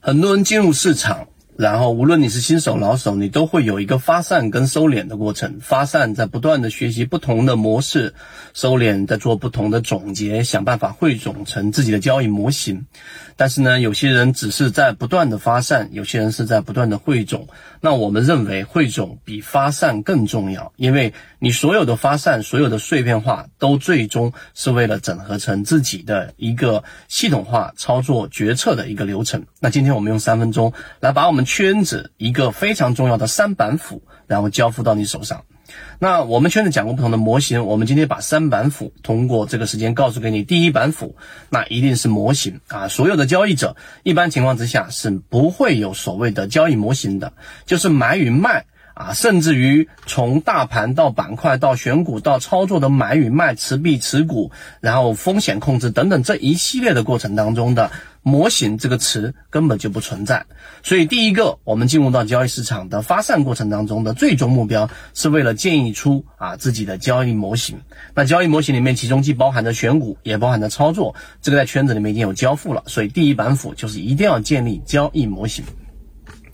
很多人进入市场。然后，无论你是新手老手，你都会有一个发散跟收敛的过程。发散在不断的学习不同的模式，收敛在做不同的总结，想办法汇总成自己的交易模型。但是呢，有些人只是在不断的发散，有些人是在不断的汇总。那我们认为汇总比发散更重要，因为你所有的发散，所有的碎片化，都最终是为了整合成自己的一个系统化操作决策的一个流程。那今天我们用三分钟来把我们。圈子一个非常重要的三板斧，然后交付到你手上。那我们圈子讲过不同的模型，我们今天把三板斧通过这个时间告诉给你。第一板斧，那一定是模型啊！所有的交易者一般情况之下是不会有所谓的交易模型的，就是买与卖啊，甚至于从大盘到板块到选股到操作的买与卖、持币持股，然后风险控制等等这一系列的过程当中的。模型这个词根本就不存在，所以第一个，我们进入到交易市场的发散过程当中的最终目标，是为了建议出啊自己的交易模型。那交易模型里面，其中既包含着选股，也包含着操作，这个在圈子里面已经有交付了。所以第一板斧就是一定要建立交易模型。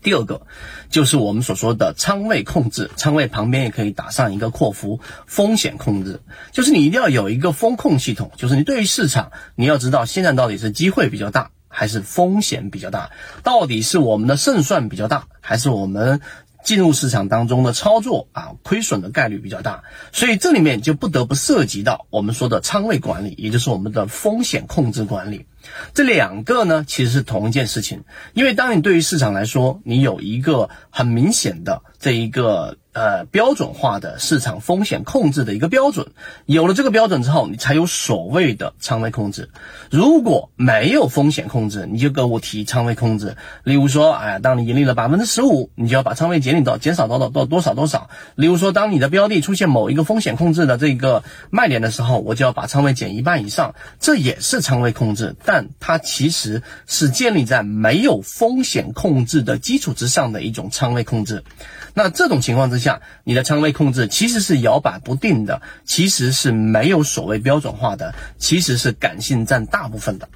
第二个就是我们所说的仓位控制，仓位旁边也可以打上一个括弧，风险控制，就是你一定要有一个风控系统，就是你对于市场，你要知道现在到底是机会比较大。还是风险比较大，到底是我们的胜算比较大，还是我们进入市场当中的操作啊亏损的概率比较大？所以这里面就不得不涉及到我们说的仓位管理，也就是我们的风险控制管理。这两个呢，其实是同一件事情，因为当你对于市场来说，你有一个很明显的这一个。呃，标准化的市场风险控制的一个标准，有了这个标准之后，你才有所谓的仓位控制。如果没有风险控制，你就跟我提仓位控制。例如说，哎，当你盈利了百分之十五，你就要把仓位减领到减少到到到多少多少。例如说，当你的标的出现某一个风险控制的这个卖点的时候，我就要把仓位减一半以上。这也是仓位控制，但它其实是建立在没有风险控制的基础之上的一种仓位控制。那这种情况之下，你的仓位控制其实是摇摆不定的，其实是没有所谓标准化的，其实是感性占大部分的。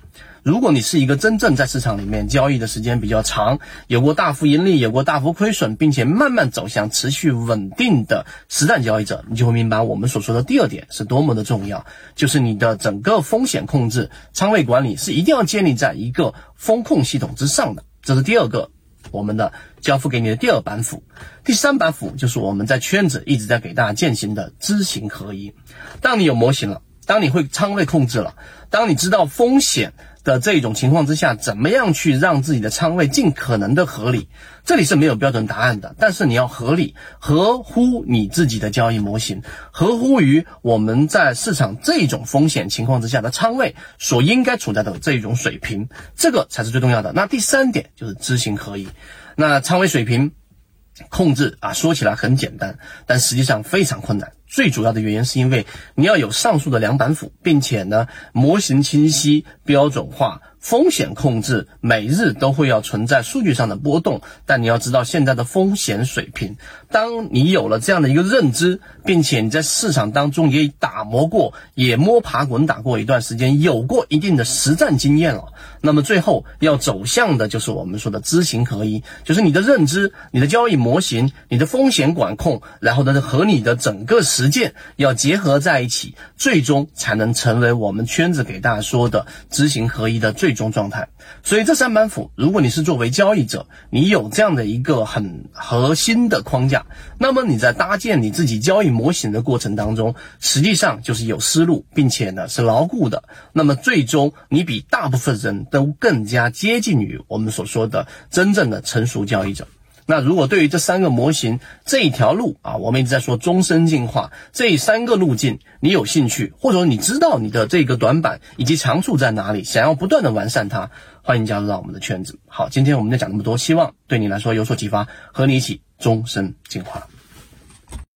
如果你是一个真正在市场里面交易的时间比较长，有过大幅盈利，有过大幅亏损，并且慢慢走向持续稳定的实战交易者，你就会明白我们所说的第二点是多么的重要，就是你的整个风险控制、仓位管理是一定要建立在一个风控系统之上的。这是第二个。我们的交付给你的第二板斧，第三板斧就是我们在圈子一直在给大家践行的知行合一。当你有模型了，当你会仓位控制了，当你知道风险。的这种情况之下，怎么样去让自己的仓位尽可能的合理？这里是没有标准答案的，但是你要合理，合乎你自己的交易模型，合乎于我们在市场这种风险情况之下的仓位所应该处在的这种水平，这个才是最重要的。那第三点就是知行合一，那仓位水平。控制啊，说起来很简单，但实际上非常困难。最主要的原因是因为你要有上述的两板斧，并且呢，模型清晰、标准化。风险控制每日都会要存在数据上的波动，但你要知道现在的风险水平。当你有了这样的一个认知，并且你在市场当中也打磨过，也摸爬滚打过一段时间，有过一定的实战经验了，那么最后要走向的就是我们说的知行合一，就是你的认知、你的交易模型、你的风险管控，然后呢和你的整个实践要结合在一起，最终才能成为我们圈子给大家说的知行合一的最。最终状态，所以这三板斧，如果你是作为交易者，你有这样的一个很核心的框架，那么你在搭建你自己交易模型的过程当中，实际上就是有思路，并且呢是牢固的。那么最终，你比大部分人都更加接近于我们所说的真正的成熟交易者。那如果对于这三个模型这一条路啊，我们一直在说终身进化这三个路径，你有兴趣，或者说你知道你的这个短板以及长处在哪里，想要不断的完善它，欢迎加入到我们的圈子。好，今天我们就讲那么多，希望对你来说有所启发，和你一起终身进化。